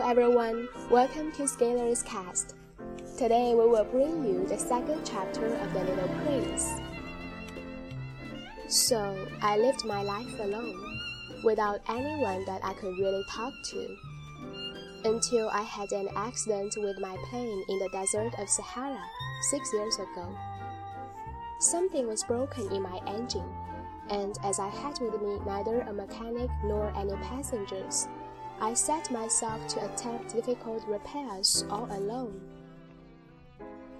everyone, welcome to Scalar's Cast. Today we will bring you the second chapter of The Little Prince. So, I lived my life alone, without anyone that I could really talk to, until I had an accident with my plane in the desert of Sahara six years ago. Something was broken in my engine, and as I had with me neither a mechanic nor any passengers, I set myself to attempt difficult repairs all alone.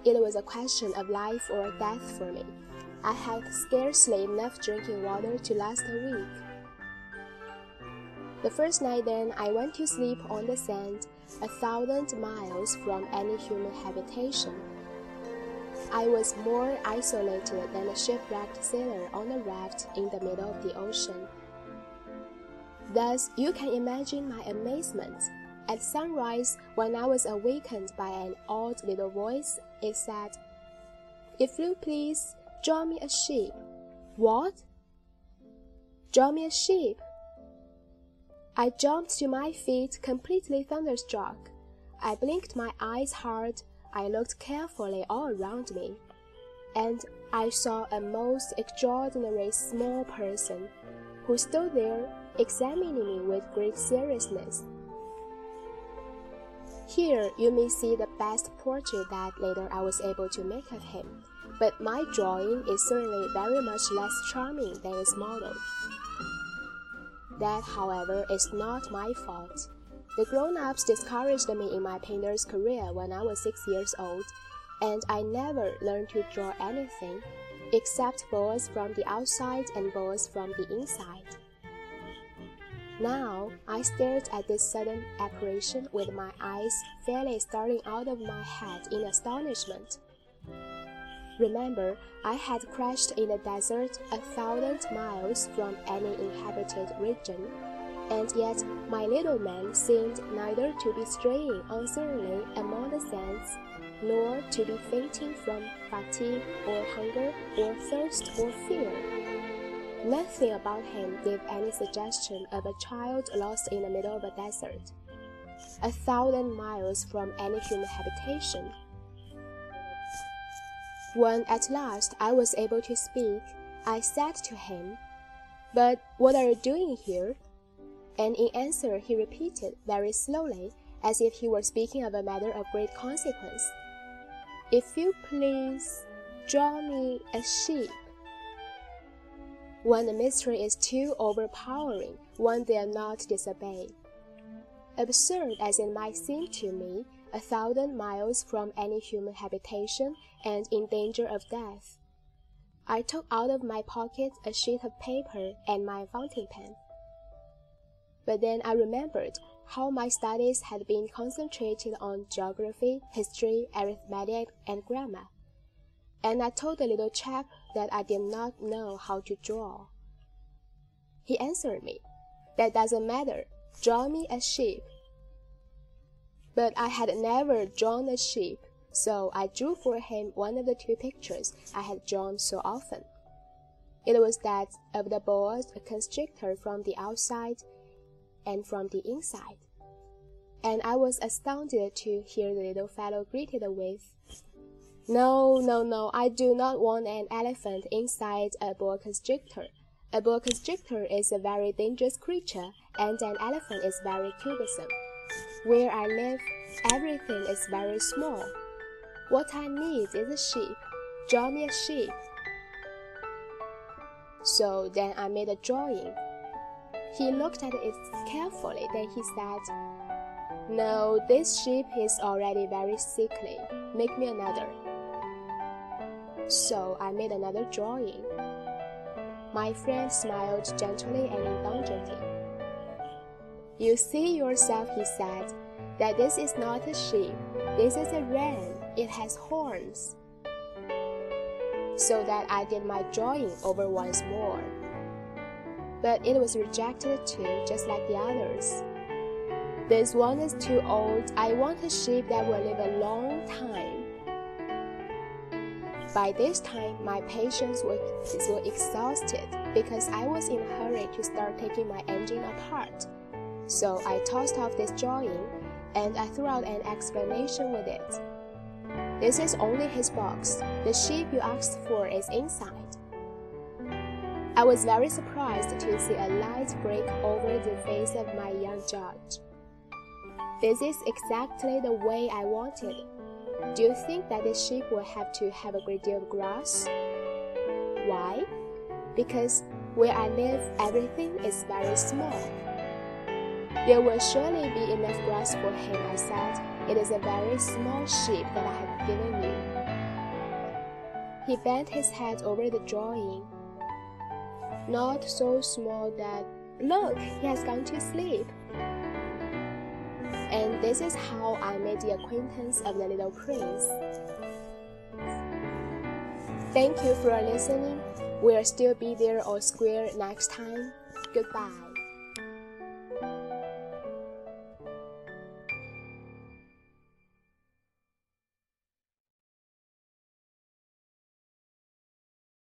It was a question of life or death for me. I had scarcely enough drinking water to last a week. The first night, then, I went to sleep on the sand, a thousand miles from any human habitation. I was more isolated than a shipwrecked sailor on a raft in the middle of the ocean. Thus, you can imagine my amazement. At sunrise, when I was awakened by an odd little voice, it said, If you please, draw me a sheep. What? Draw me a sheep. I jumped to my feet, completely thunderstruck. I blinked my eyes hard. I looked carefully all around me, and I saw a most extraordinary small person who stood there examining me with great seriousness. Here you may see the best portrait that later I was able to make of him, but my drawing is certainly very much less charming than its model. That, however, is not my fault. The grown ups discouraged me in my painter's career when I was six years old, and I never learned to draw anything except boas from the outside and boas from the inside. Now I stared at this sudden apparition with my eyes fairly starting out of my head in astonishment. Remember, I had crashed in the desert a thousand miles from any inhabited region, and yet my little man seemed neither to be straying uncertainly among the sands, nor to be fainting from fatigue or hunger or thirst or fear. Nothing about him gave any suggestion of a child lost in the middle of a desert, a thousand miles from any human habitation. When at last I was able to speak, I said to him, But what are you doing here? And in answer, he repeated very slowly, as if he were speaking of a matter of great consequence, If you please, draw me a sheep. When the mystery is too overpowering, one dare not disobey. Absurd as it might seem to me, a thousand miles from any human habitation and in danger of death. I took out of my pocket a sheet of paper and my fountain pen. But then I remembered how my studies had been concentrated on geography, history, arithmetic, and grammar and I told the little chap that I did not know how to draw. He answered me, That doesn't matter. Draw me a sheep. But I had never drawn a sheep, so I drew for him one of the two pictures I had drawn so often. It was that of the boa constrictor from the outside and from the inside. And I was astounded to hear the little fellow greeted with, no, no, no, I do not want an elephant inside a boa constrictor. A boa constrictor is a very dangerous creature, and an elephant is very cumbersome. Where I live, everything is very small. What I need is a sheep. Draw me a sheep. So then I made a drawing. He looked at it carefully, then he said, No, this sheep is already very sickly. Make me another. So I made another drawing. My friend smiled gently and indulgently. You see yourself, he said, that this is not a sheep. This is a ram. It has horns. So that I did my drawing over once more. But it was rejected too, just like the others. This one is too old. I want a sheep that will live a long time. By this time, my patience was, was exhausted because I was in a hurry to start taking my engine apart. So I tossed off this drawing, and I threw out an explanation with it. This is only his box. The sheep you asked for is inside. I was very surprised to see a light break over the face of my young judge. This is exactly the way I wanted. Do you think that the sheep will have to have a great deal of grass? Why? Because where I live, everything is very small. There will surely be enough grass for him, I said. It is a very small sheep that I have given you. He bent his head over the drawing. Not so small that, look, he has gone to sleep. And this is how I made the acquaintance of the little prince. Thank you for listening. We'll still be there or square next time. Goodbye.